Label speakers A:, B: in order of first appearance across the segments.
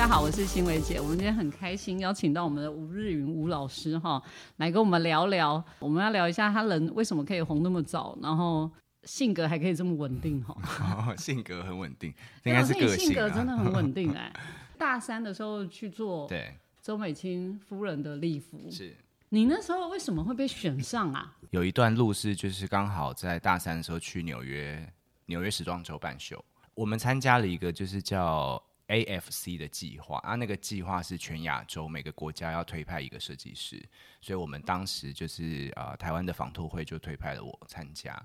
A: 家好，我是欣伟姐。我们今天很开心邀请到我们的吴日云吴老师哈，来跟我们聊聊。我们要聊一下他人为什么可以红那么早，然后性格还可以这么稳定哈。
B: 性格很稳定，应该是个
A: 性格真的很稳定哎。大三的时候去做
B: 对
A: 周美青夫人的礼服，
B: 是
A: 你那时候为什么会被选上啊？
B: 有一段路是就是刚好在大三的时候去纽约纽约时装周办秀，我们参加了一个就是叫。AFC 的计划啊，那个计划是全亚洲每个国家要推派一个设计师，所以我们当时就是啊，台湾的纺托会就推派了我参加。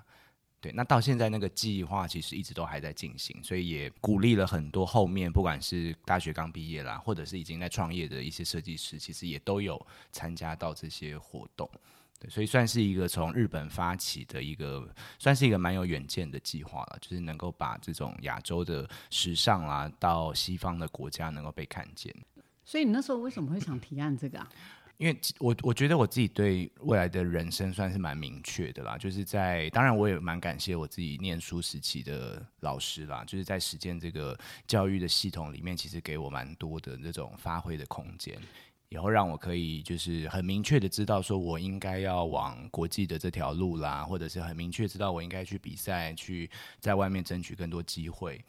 B: 对，那到现在那个计划其实一直都还在进行，所以也鼓励了很多后面不管是大学刚毕业啦，或者是已经在创业的一些设计师，其实也都有参加到这些活动。对，所以算是一个从日本发起的一个，算是一个蛮有远见的计划了，就是能够把这种亚洲的时尚啊，到西方的国家能够被看见。
A: 所以你那时候为什么会想提案这个啊？
B: 因为我我觉得我自己对未来的人生算是蛮明确的啦，就是在当然我也蛮感谢我自己念书时期的老师啦，就是在实践这个教育的系统里面，其实给我蛮多的那种发挥的空间。以后让我可以就是很明确的知道，说我应该要往国际的这条路啦，或者是很明确知道我应该去比赛，去在外面争取更多机会。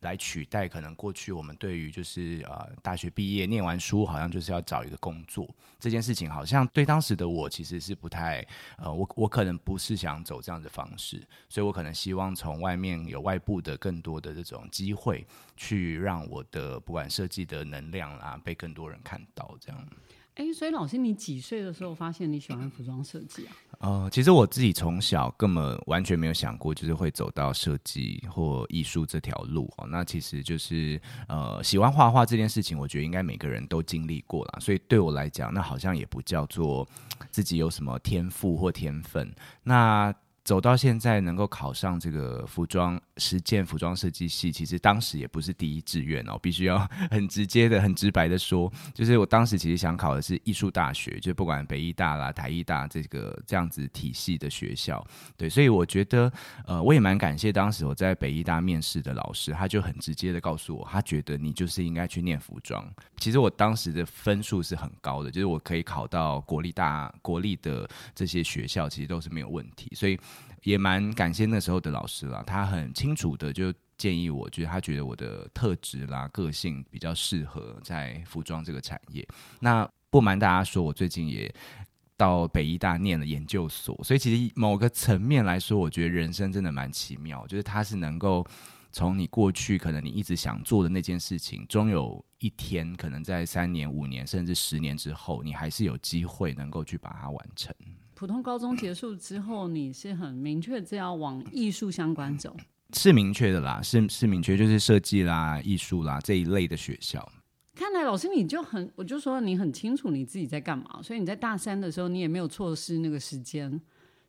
B: 来取代可能过去我们对于就是呃大学毕业念完书好像就是要找一个工作这件事情，好像对当时的我其实是不太呃我我可能不是想走这样的方式，所以我可能希望从外面有外部的更多的这种机会，去让我的不管设计的能量啦被更多人看到这样。
A: 哎，所以老师，你几岁的时候发现你喜欢服装设计啊？
B: 呃，其实我自己从小根本完全没有想过，就是会走到设计或艺术这条路哦。那其实就是呃，喜欢画画这件事情，我觉得应该每个人都经历过了。所以对我来讲，那好像也不叫做自己有什么天赋或天分。那走到现在能够考上这个服装实践服装设计系，其实当时也不是第一志愿哦，必须要很直接的、很直白的说，就是我当时其实想考的是艺术大学，就不管北艺大啦、台艺大这个这样子体系的学校。对，所以我觉得，呃，我也蛮感谢当时我在北艺大面试的老师，他就很直接的告诉我，他觉得你就是应该去念服装。其实我当时的分数是很高的，就是我可以考到国立大、国立的这些学校，其实都是没有问题，所以。也蛮感谢那时候的老师啦，他很清楚的就建议我，就是他觉得我的特质啦、个性比较适合在服装这个产业。那不瞒大家说，我最近也到北医大念了研究所，所以其实某个层面来说，我觉得人生真的蛮奇妙，就是它是能够从你过去可能你一直想做的那件事情，终有一天可能在三年、五年甚至十年之后，你还是有机会能够去把它完成。
A: 普通高中结束之后，你是很明确是要往艺术相关走，
B: 是明确的啦，是是明确，就是设计啦、艺术啦这一类的学校。
A: 看来老师你就很，我就说你很清楚你自己在干嘛，所以你在大三的时候，你也没有错失那个时间，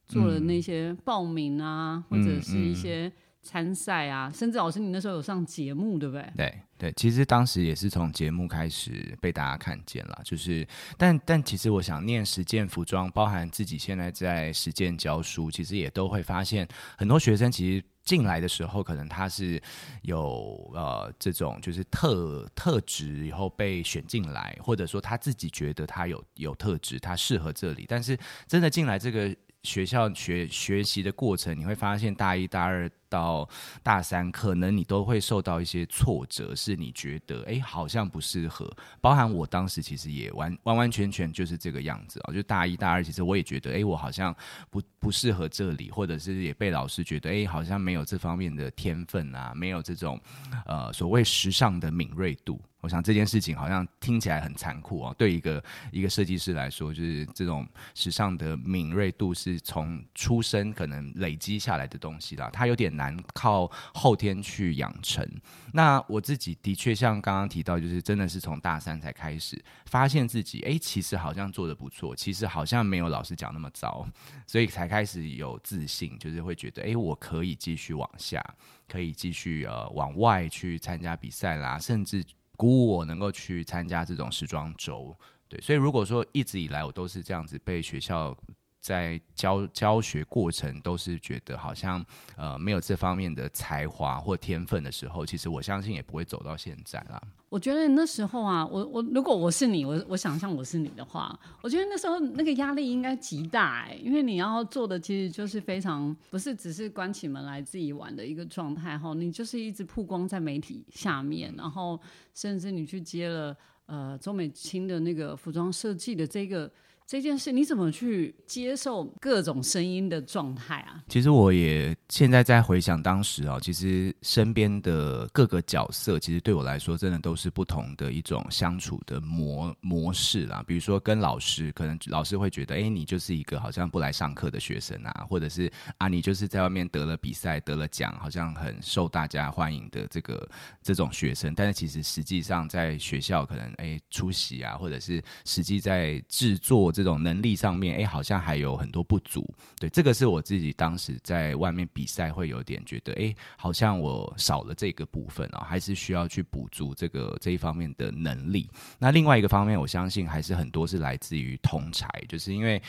A: 做了那些报名啊，或者是一些。参赛啊，甚至老师，你那时候有上节目，对不对？
B: 对对，其实当时也是从节目开始被大家看见了。就是，但但其实我想念实践服装，包含自己现在在实践教书，其实也都会发现很多学生其实进来的时候，可能他是有呃这种就是特特质，以后被选进来，或者说他自己觉得他有有特质，他适合这里，但是真的进来这个学校学学习的过程，你会发现大一大二。到大三，可能你都会受到一些挫折，是你觉得哎，好像不适合。包含我当时其实也完完完全全就是这个样子啊，就大一大二，其实我也觉得哎，我好像不不适合这里，或者是也被老师觉得哎，好像没有这方面的天分啊，没有这种呃所谓时尚的敏锐度。我想这件事情好像听起来很残酷哦，对一个一个设计师来说，就是这种时尚的敏锐度是从出生可能累积下来的东西啦，它有点。难靠后天去养成。那我自己的确像刚刚提到，就是真的是从大三才开始发现自己，哎，其实好像做的不错，其实好像没有老师讲那么糟，所以才开始有自信，就是会觉得，哎，我可以继续往下，可以继续呃往外去参加比赛啦，甚至鼓舞我能够去参加这种时装周。对，所以如果说一直以来我都是这样子被学校。在教教学过程都是觉得好像呃没有这方面的才华或天分的时候，其实我相信也不会走到现在啦。
A: 我觉得那时候啊，我我如果我是你，我我想象我是你的话，我觉得那时候那个压力应该极大哎，因为你要做的其实就是非常不是只是关起门来自己玩的一个状态哈，你就是一直曝光在媒体下面，然后甚至你去接了呃周美青的那个服装设计的这个。这件事你怎么去接受各种声音的状态啊？
B: 其实我也现在在回想当时啊，其实身边的各个角色，其实对我来说真的都是不同的一种相处的模模式啦。比如说跟老师，可能老师会觉得，哎，你就是一个好像不来上课的学生啊，或者是啊，你就是在外面得了比赛得了奖，好像很受大家欢迎的这个这种学生。但是其实实际上在学校可能哎出席啊，或者是实际在制作。这种能力上面，哎，好像还有很多不足。对，这个是我自己当时在外面比赛会有点觉得，哎，好像我少了这个部分啊，还是需要去补足这个这一方面的能力。那另外一个方面，我相信还是很多是来自于同才，就是因为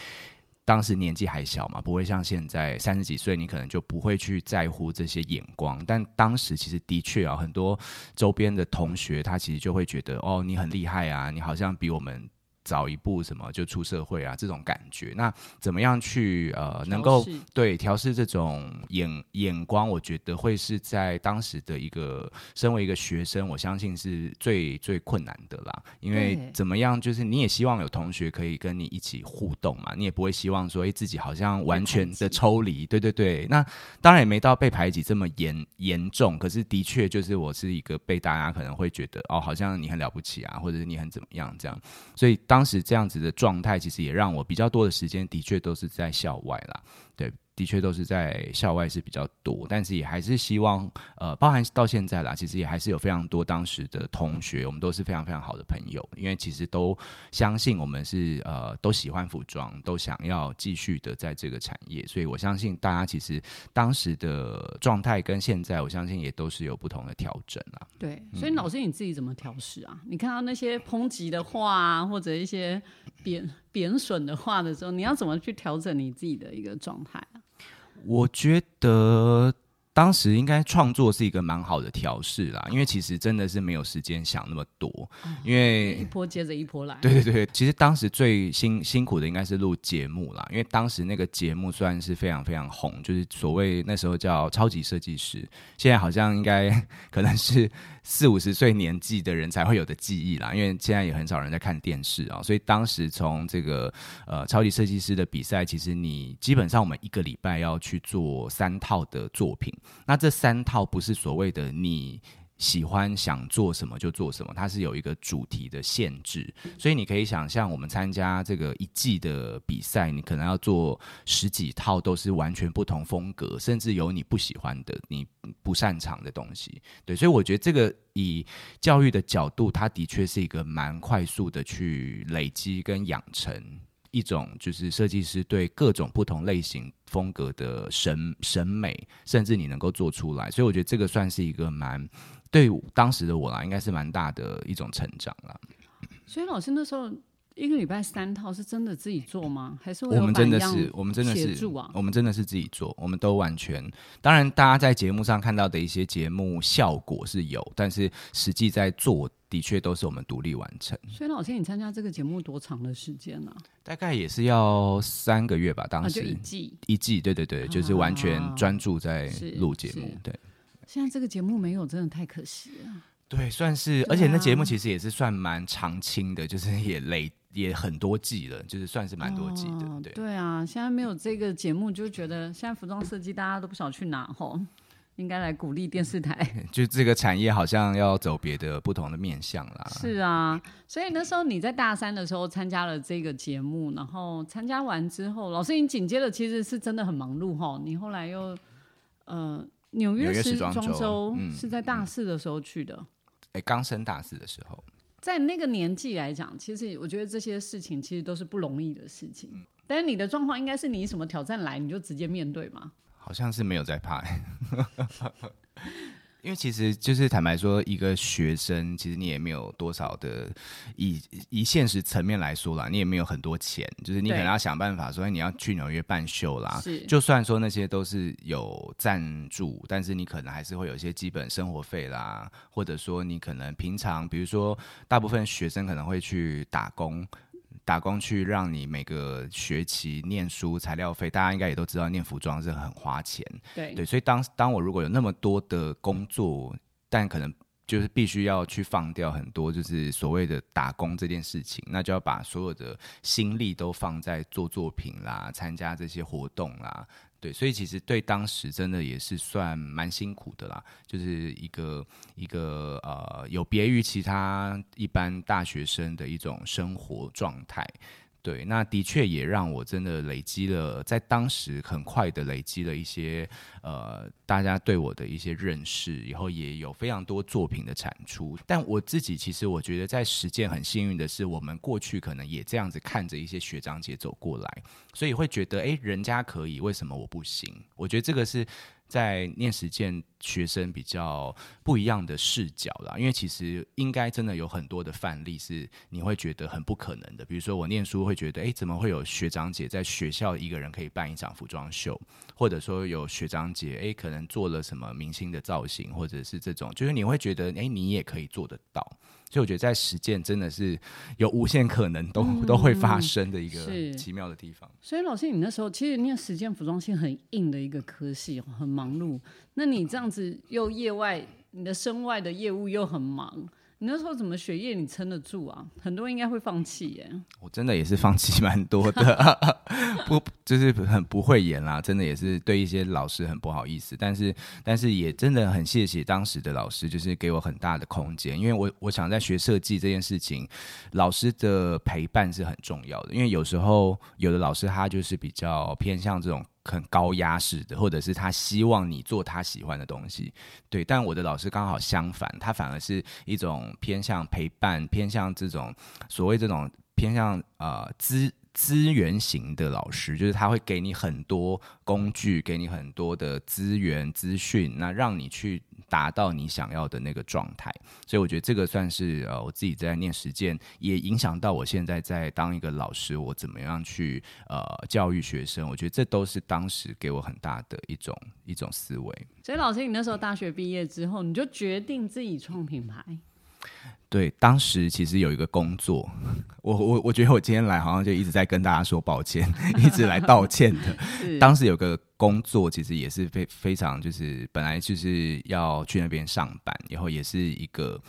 B: 当时年纪还小嘛，不会像现在三十几岁，你可能就不会去在乎这些眼光。但当时其实的确啊，很多周边的同学他其实就会觉得，哦，你很厉害啊，你好像比我们。早一步什么就出社会啊，这种感觉。那怎么样去呃能够对调试这种眼眼光？我觉得会是在当时的一个身为一个学生，我相信是最最困难的啦。因为怎么样，就是你也希望有同学可以跟你一起互动嘛，你也不会希望说哎自己好像完全的抽离。对对对，那当然也没到被排挤这么严严重，可是的确就是我是一个被大家可能会觉得哦，好像你很了不起啊，或者是你很怎么样这样，所以。当当时这样子的状态，其实也让我比较多的时间，的确都是在校外啦。对。的确都是在校外是比较多，但是也还是希望，呃，包含到现在啦，其实也还是有非常多当时的同学，我们都是非常非常好的朋友，因为其实都相信我们是呃都喜欢服装，都想要继续的在这个产业，所以我相信大家其实当时的状态跟现在，我相信也都是有不同的调整啦。
A: 对，所以老师你自己怎么调试啊？你看到那些抨击的话啊，或者一些贬贬损的话的时候，你要怎么去调整你自己的一个状态啊？
B: 我觉得。当时应该创作是一个蛮好的调试啦，因为其实真的是没有时间想那么多，因为
A: 一波接着一波来。
B: 对对对，其实当时最辛辛苦的应该是录节目啦，因为当时那个节目虽然是非常非常红，就是所谓那时候叫超级设计师，现在好像应该 可能是四五十岁年纪的人才会有的记忆啦，因为现在也很少人在看电视啊，所以当时从这个呃超级设计师的比赛，其实你基本上我们一个礼拜要去做三套的作品。那这三套不是所谓的你喜欢想做什么就做什么，它是有一个主题的限制，所以你可以想象，我们参加这个一季的比赛，你可能要做十几套，都是完全不同风格，甚至有你不喜欢的、你不擅长的东西。对，所以我觉得这个以教育的角度，它的确是一个蛮快速的去累积跟养成。一种就是设计师对各种不同类型风格的审审美，甚至你能够做出来，所以我觉得这个算是一个蛮对当时的我啦，应该是蛮大的一种成长了。
A: 所以老师那时候。一个礼拜三套是真的自己做吗？还是
B: 我们真的是我们真的是我们真的是自己做？我们都完全当然，大家在节目上看到的一些节目效果是有，但是实际在做的确都是我们独立完成。
A: 所以老师，你参加这个节目多长的时间呢？
B: 大概也是要三个月吧。当时
A: 一季
B: 一季，对对对，就是完全专注在录节目。对，
A: 现在这个节目没有，真的太可惜了。
B: 对，算是，而且那节目其实也是算蛮长青的，就是也累。也很多季了，就是算是蛮多季的，对。
A: 对啊，现在没有这个节目，就觉得现在服装设计大家都不想去拿吼，应该来鼓励电视台。
B: 就这个产业好像要走别的不同的面向啦。
A: 是啊，所以那时候你在大三的时候参加了这个节目，然后参加完之后，老师你紧接着其实是真的很忙碌哈。你后来又呃纽约时装周是在大四的时候去的，
B: 哎，刚升大四的时候。
A: 在那个年纪来讲，其实我觉得这些事情其实都是不容易的事情。但是你的状况应该是你什么挑战来，你就直接面对嘛？
B: 好像是没有在怕。因为其实就是坦白说，一个学生其实你也没有多少的，以以现实层面来说啦，你也没有很多钱，就是你可能要想办法说你要去纽约办秀啦。
A: 是，
B: 就算说那些都是有赞助，但是你可能还是会有一些基本生活费啦，或者说你可能平常，比如说大部分学生可能会去打工。打工去让你每个学期念书材料费，大家应该也都知道，念服装是很花钱。
A: 对
B: 对，所以当当我如果有那么多的工作，但可能就是必须要去放掉很多，就是所谓的打工这件事情，那就要把所有的心力都放在做作品啦、参加这些活动啦。对，所以其实对当时真的也是算蛮辛苦的啦，就是一个一个呃，有别于其他一般大学生的一种生活状态。对，那的确也让我真的累积了，在当时很快的累积了一些呃，大家对我的一些认识，以后也有非常多作品的产出。但我自己其实我觉得，在实践很幸运的是，我们过去可能也这样子看着一些学长姐走过来，所以会觉得，哎，人家可以，为什么我不行？我觉得这个是。在念实践学生比较不一样的视角啦，因为其实应该真的有很多的范例是你会觉得很不可能的，比如说我念书会觉得，哎，怎么会有学长姐在学校一个人可以办一场服装秀，或者说有学长姐，哎，可能做了什么明星的造型，或者是这种，就是你会觉得，哎，你也可以做得到。所以我觉得在实践真的是有无限可能，都都会发生的一个奇妙的地方。
A: 所以老师，你那时候其实念实践服装系很硬的一个科系，很忙碌。那你这样子又业外，你的身外的业务又很忙。你那时候怎么学业你撑得住啊？很多人应该会放弃耶。
B: 我真的也是放弃蛮多的，不就是很不会演啦，真的也是对一些老师很不好意思。但是但是也真的很谢谢当时的老师，就是给我很大的空间，因为我我想在学设计这件事情，老师的陪伴是很重要的。因为有时候有的老师他就是比较偏向这种。很高压式的，或者是他希望你做他喜欢的东西，对。但我的老师刚好相反，他反而是一种偏向陪伴，偏向这种所谓这种偏向呃资资源型的老师，就是他会给你很多工具，给你很多的资源资讯，那让你去。达到你想要的那个状态，所以我觉得这个算是呃我自己在念实践，也影响到我现在在当一个老师，我怎么样去呃教育学生。我觉得这都是当时给我很大的一种一种思维。
A: 所以老师，你那时候大学毕业之后，你就决定自己创品牌。
B: 对，当时其实有一个工作，我我我觉得我今天来好像就一直在跟大家说抱歉，一直来道歉的。当时有个工作，其实也是非非常就是本来就是要去那边上班，然后也是一个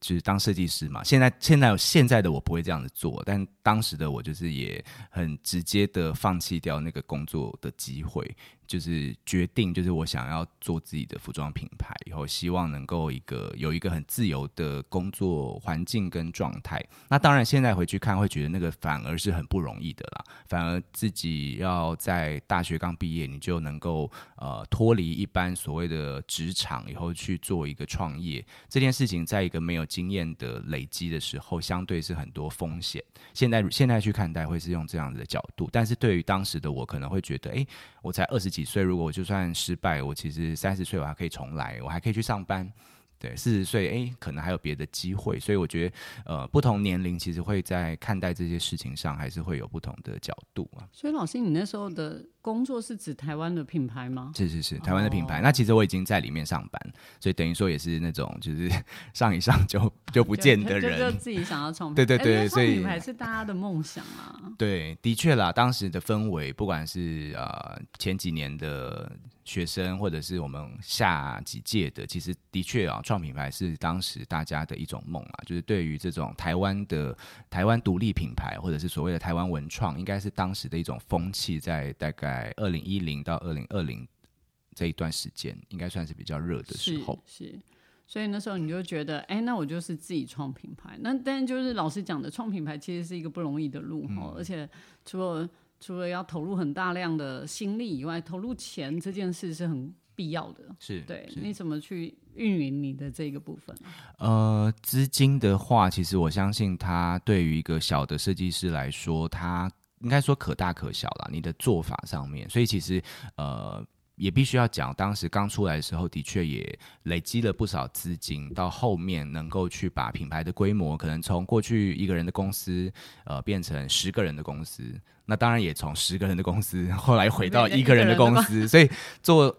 B: 就是当设计师嘛。现在现在现在的我不会这样子做，但当时的我就是也很直接的放弃掉那个工作的机会。就是决定，就是我想要做自己的服装品牌，以后希望能够一个有一个很自由的工作环境跟状态。那当然，现在回去看会觉得那个反而是很不容易的啦。反而自己要在大学刚毕业，你就能够呃脱离一般所谓的职场，以后去做一个创业这件事情，在一个没有经验的累积的时候，相对是很多风险。现在现在去看待会是用这样子的角度，但是对于当时的我，可能会觉得，哎，我才二十几。几岁？如果我就算失败，我其实三十岁我还可以重来，我还可以去上班。对，四十岁，哎，可能还有别的机会。所以我觉得，呃，不同年龄其实会在看待这些事情上，还是会有不同的角度啊。
A: 所以老师，你那时候的工作是指台湾的品牌吗？
B: 是是是，台湾的品牌。那其实我已经在里面上班，所以等于说也是那种就是 上一上就就不见的人，
A: 就自己想要创
B: 对对对，所以
A: 品牌是大家的梦想啊。
B: 对，的确啦，当时的氛围，不管是呃前几年的。学生或者是我们下几届的，其实的确啊，创品牌是当时大家的一种梦啊，就是对于这种台湾的台湾独立品牌，或者是所谓的台湾文创，应该是当时的一种风气，在大概二零一零到二零二零这一段时间，应该算是比较热的时候。
A: 是，所以那时候你就觉得，哎，那我就是自己创品牌。那但就是老师讲的，创品牌其实是一个不容易的路哈，而且除了除了要投入很大量的心力以外，投入钱这件事是很必要的。
B: 是
A: 对，你怎么去运营你的这个部分？
B: 呃，资金的话，其实我相信它对于一个小的设计师来说，它应该说可大可小了。你的做法上面，所以其实呃。也必须要讲，当时刚出来的时候，的确也累积了不少资金，到后面能够去把品牌的规模，可能从过去一个人的公司，呃，变成十个人的公司。那当然也从十个人的公司，后来回到一个人的公司。所以做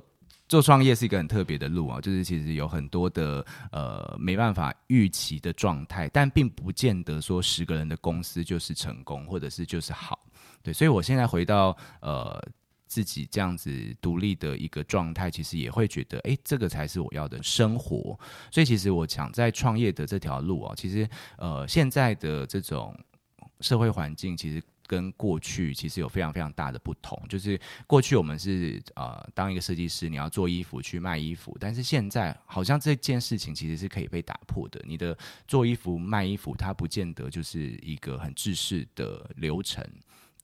B: 做创业是一个很特别的路啊，就是其实有很多的呃没办法预期的状态，但并不见得说十个人的公司就是成功，或者是就是好。对，所以我现在回到呃。自己这样子独立的一个状态，其实也会觉得，哎，这个才是我要的生活。所以，其实我想在创业的这条路啊，其实呃，现在的这种社会环境，其实跟过去其实有非常非常大的不同。就是过去我们是呃，当一个设计师，你要做衣服去卖衣服，但是现在好像这件事情其实是可以被打破的。你的做衣服卖衣服，它不见得就是一个很制式的流程。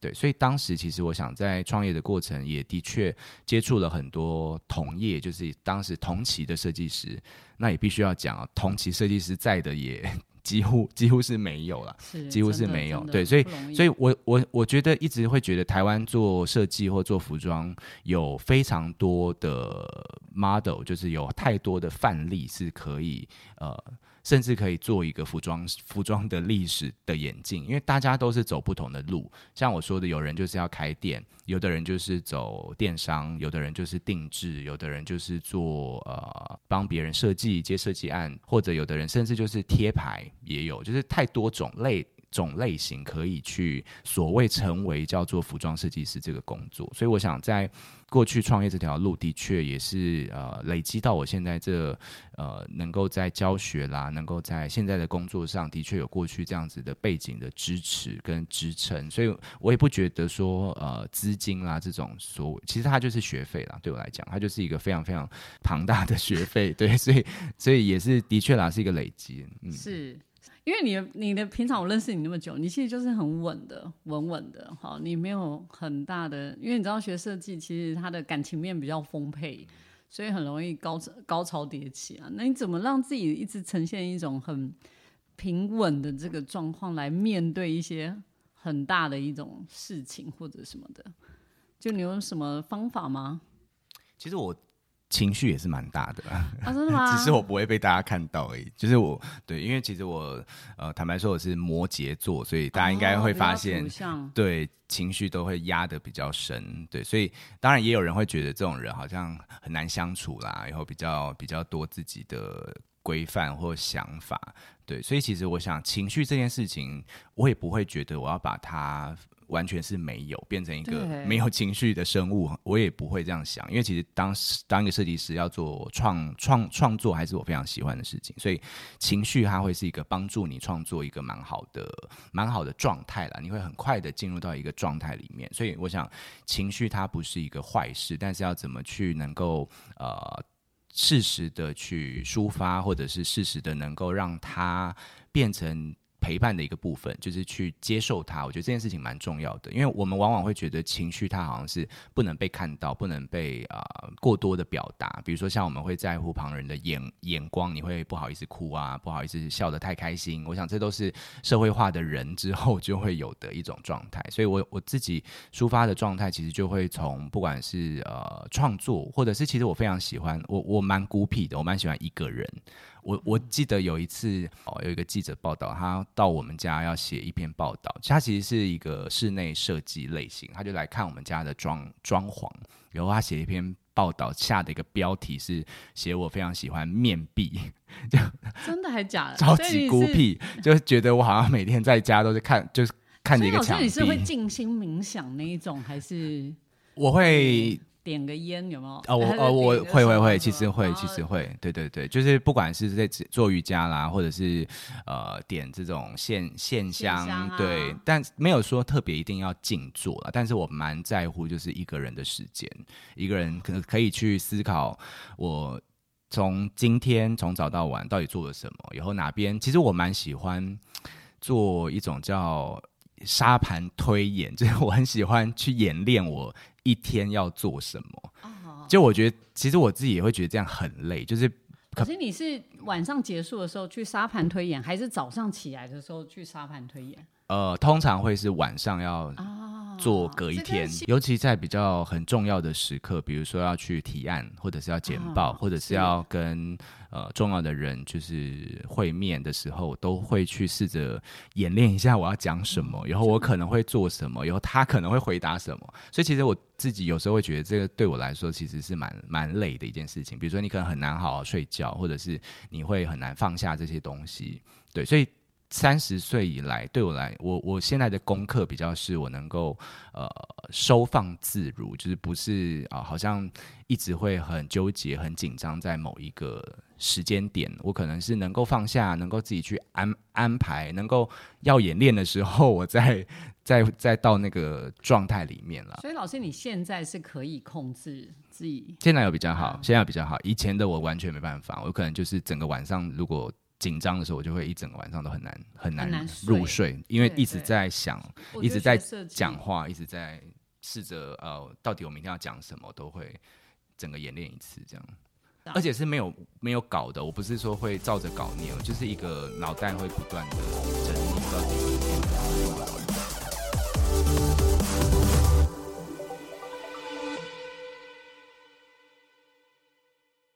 B: 对，所以当时其实我想在创业的过程，也的确接触了很多同业，就是当时同期的设计师。那也必须要讲啊，同期设计师在的也 几乎几乎是没有了，几乎是没有。对，所以所以我我我觉得一直会觉得台湾做设计或做服装有非常多的 model，就是有太多的范例是可以呃。甚至可以做一个服装服装的历史的演进，因为大家都是走不同的路。像我说的，有人就是要开店，有的人就是走电商，有的人就是定制，有的人就是做呃帮别人设计接设计案，或者有的人甚至就是贴牌也有，就是太多种类种类型可以去所谓成为叫做服装设计师这个工作。所以我想在。过去创业这条路的确也是呃累积到我现在这呃能够在教学啦，能够在现在的工作上的确有过去这样子的背景的支持跟支撑，所以我也不觉得说呃资金啦这种所其实它就是学费啦，对我来讲它就是一个非常非常庞大的学费，对，所以所以也是的确啦是一个累积，
A: 嗯是。因为你你的平常我认识你那么久，你其实就是很稳的，稳稳的，好，你没有很大的，因为你知道学设计其实他的感情面比较丰沛，所以很容易高高潮迭起啊。那你怎么让自己一直呈现一种很平稳的这个状况来面对一些很大的一种事情或者什么的？就你有什么方法吗？
B: 其实我。情绪也是蛮大的，
A: 啊，真的吗？
B: 只是我不会被大家看到而已。就是我对，因为其实我呃，坦白说我是摩羯座，所以大家应该会发现，对情绪都会压得比较深。对，所以当然也有人会觉得这种人好像很难相处啦，然后比较比较多自己的规范或想法。对，所以其实我想情绪这件事情，我也不会觉得我要把它。完全是没有变成一个没有情绪的生物，我也不会这样想，因为其实当当一个设计师要做创创创作，还是我非常喜欢的事情，所以情绪它会是一个帮助你创作一个蛮好的蛮好的状态啦，你会很快的进入到一个状态里面，所以我想情绪它不是一个坏事，但是要怎么去能够呃适时的去抒发，或者是适时的能够让它变成。陪伴的一个部分，就是去接受它。我觉得这件事情蛮重要的，因为我们往往会觉得情绪它好像是不能被看到，不能被啊过多的表达。比如说，像我们会在乎旁人的眼眼光，你会不好意思哭啊，不好意思笑得太开心。我想这都是社会化的人之后就会有的一种状态。所以，我我自己抒发的状态，其实就会从不管是呃创作，或者是其实我非常喜欢我我蛮孤僻的，我蛮喜欢一个人。我我记得有一次哦，有一个记者报道，他到我们家要写一篇报道。他其实是一个室内设计类型，他就来看我们家的装装潢。然后他写一篇报道，下的一个标题是写我非常喜欢面壁，
A: 就真的还假的？
B: 超级孤僻，就觉得我好像每天在家都是看，就是看着一个墙壁。
A: 你是会静心冥想那一种，还是
B: 我会？
A: 点个烟有没有？
B: 哦，我哦，我会会会，其实会，其实会，对对对，就是不管是在做瑜伽啦，或者是呃点这种线线香，对，但没有说特别一定要静坐了。但是我蛮在乎，就是一个人的时间，一个人可可以去思考，我从今天从早到晚到底做了什么，以后哪边，其实我蛮喜欢做一种叫沙盘推演，就是我很喜欢去演练我。一天要做什么？就我觉得，其实我自己也会觉得这样很累。就是，
A: 可是你是晚上结束的时候去沙盘推演，还是早上起来的时候去沙盘推演？
B: 呃，通常会是晚上要
A: 啊，
B: 做隔一天，
A: 是
B: 尤其在比较很重要的时刻，比如说要去提案，或者是要简报，
A: 啊
B: 或者是
A: 是
B: 要跟呃重要的人就是会面的时候，都会去试着演练一下我要讲什
A: 嗯
B: 么，以后我可能会做什么，以后他可能会回答什么。所以其实我自己有时候会觉得，这个对我来说其实是蛮蛮累的一件事情。比如说你可能很难好好睡觉，或者是你会很难放下这些东西。对，所以三十岁以来，对我来，我我现在的功课比较是我能够呃收放自如，就是不是啊、好像一直会很纠结、很紧张在某一个时间点，我可能是能够放下，能够自己去安安排，能够要演练的时候，我再再再到那个状态里面了。
A: 所以老师，你现在是可以控制自己
B: 现在有比较好
A: 啊，
B: 现在有比较好。以前的我完全没办法，我可能就是整个晚上如果紧张的时候，我就会一整个晚上都很难很难入睡，因为一直在想，一直在讲话，一直在试着呃，到底我明天要讲什么，都会整个演练一次这样。
A: 啊。
B: 而且是没有没有稿的，我不是说会照着稿念，我就是一个脑袋会不断的整理到底